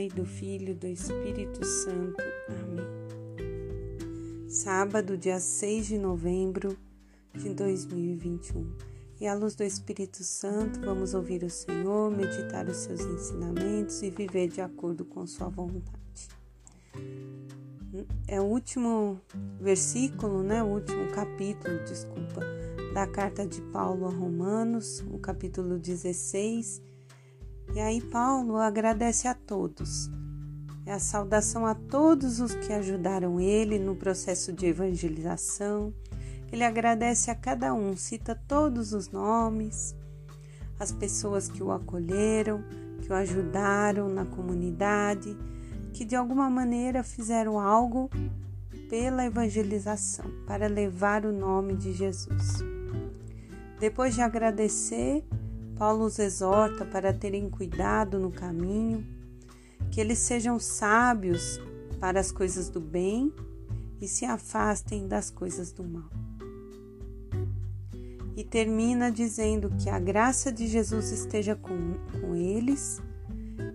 Pai, do Filho e do Espírito Santo. Amém. Sábado, dia 6 de novembro de 2021. E à luz do Espírito Santo, vamos ouvir o Senhor, meditar os seus ensinamentos e viver de acordo com sua vontade. É o último versículo, né? O último capítulo, desculpa, da carta de Paulo a Romanos, o capítulo 16 e aí Paulo agradece a todos. É a saudação a todos os que ajudaram ele no processo de evangelização. Ele agradece a cada um, cita todos os nomes, as pessoas que o acolheram, que o ajudaram na comunidade, que de alguma maneira fizeram algo pela evangelização, para levar o nome de Jesus. Depois de agradecer, Paulo os exorta para terem cuidado no caminho, que eles sejam sábios para as coisas do bem e se afastem das coisas do mal. E termina dizendo que a graça de Jesus esteja com, com eles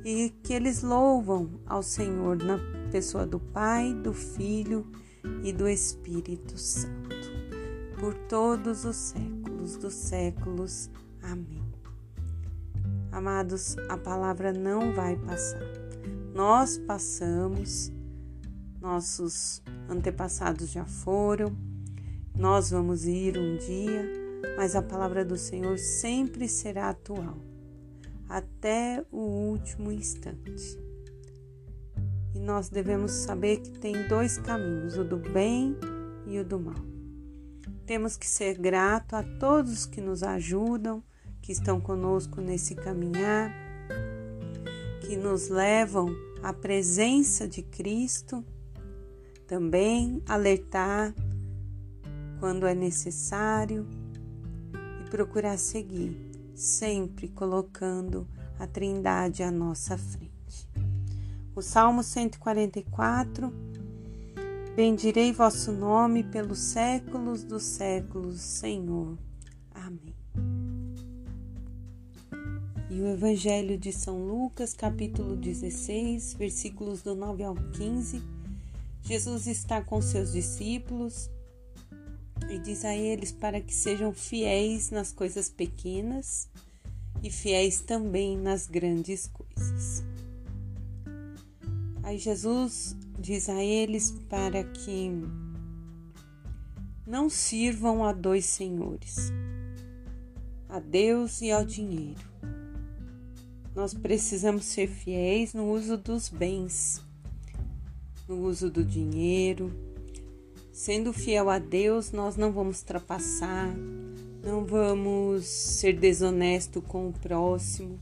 e que eles louvam ao Senhor na pessoa do Pai, do Filho e do Espírito Santo, por todos os séculos dos séculos. Amém. Amados, a palavra não vai passar. Nós passamos, nossos antepassados já foram, nós vamos ir um dia, mas a palavra do Senhor sempre será atual, até o último instante. E nós devemos saber que tem dois caminhos, o do bem e o do mal. Temos que ser grato a todos que nos ajudam que estão conosco nesse caminhar, que nos levam à presença de Cristo, também alertar quando é necessário e procurar seguir, sempre colocando a Trindade à nossa frente. O Salmo 144 Bendirei vosso nome pelos séculos dos séculos, Senhor. Amém. E o Evangelho de São Lucas, capítulo 16, versículos do 9 ao 15. Jesus está com seus discípulos e diz a eles para que sejam fiéis nas coisas pequenas e fiéis também nas grandes coisas. Aí Jesus diz a eles para que não sirvam a dois senhores, a Deus e ao dinheiro nós precisamos ser fiéis no uso dos bens, no uso do dinheiro. Sendo fiel a Deus, nós não vamos trapassar, não vamos ser desonesto com o próximo.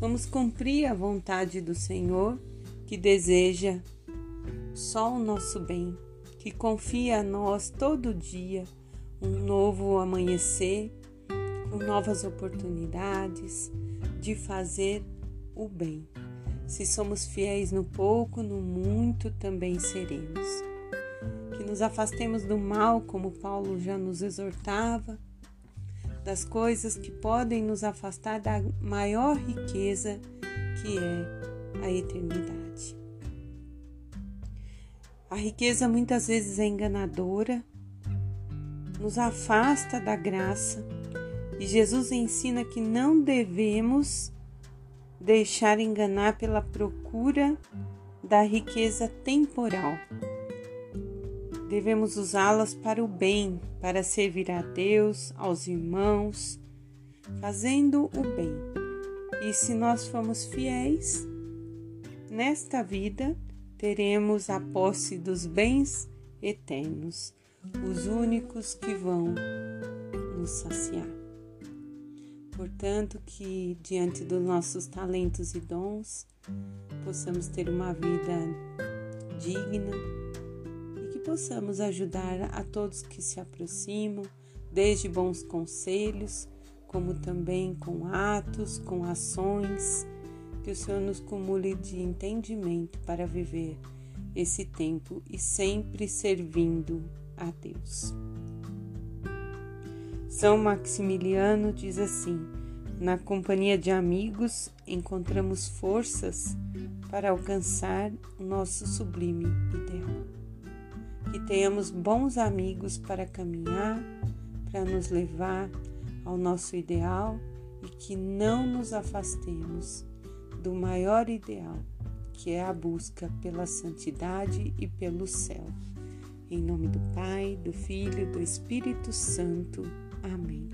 Vamos cumprir a vontade do Senhor que deseja só o nosso bem, que confia a nós todo dia um novo amanhecer, com novas oportunidades, de fazer o bem. Se somos fiéis no pouco, no muito também seremos. Que nos afastemos do mal, como Paulo já nos exortava, das coisas que podem nos afastar da maior riqueza que é a eternidade. A riqueza muitas vezes é enganadora, nos afasta da graça e Jesus ensina que não devemos deixar enganar pela procura da riqueza temporal. Devemos usá-las para o bem, para servir a Deus, aos irmãos, fazendo o bem. E se nós formos fiéis, nesta vida teremos a posse dos bens eternos, os únicos que vão nos saciar. Portanto, que diante dos nossos talentos e dons, possamos ter uma vida digna e que possamos ajudar a todos que se aproximam, desde bons conselhos, como também com atos, com ações, que o Senhor nos cumule de entendimento para viver esse tempo e sempre servindo a Deus. São Maximiliano diz assim: Na companhia de amigos encontramos forças para alcançar o nosso sublime ideal. Que tenhamos bons amigos para caminhar, para nos levar ao nosso ideal e que não nos afastemos do maior ideal, que é a busca pela santidade e pelo céu. Em nome do Pai, do Filho do Espírito Santo. Amém.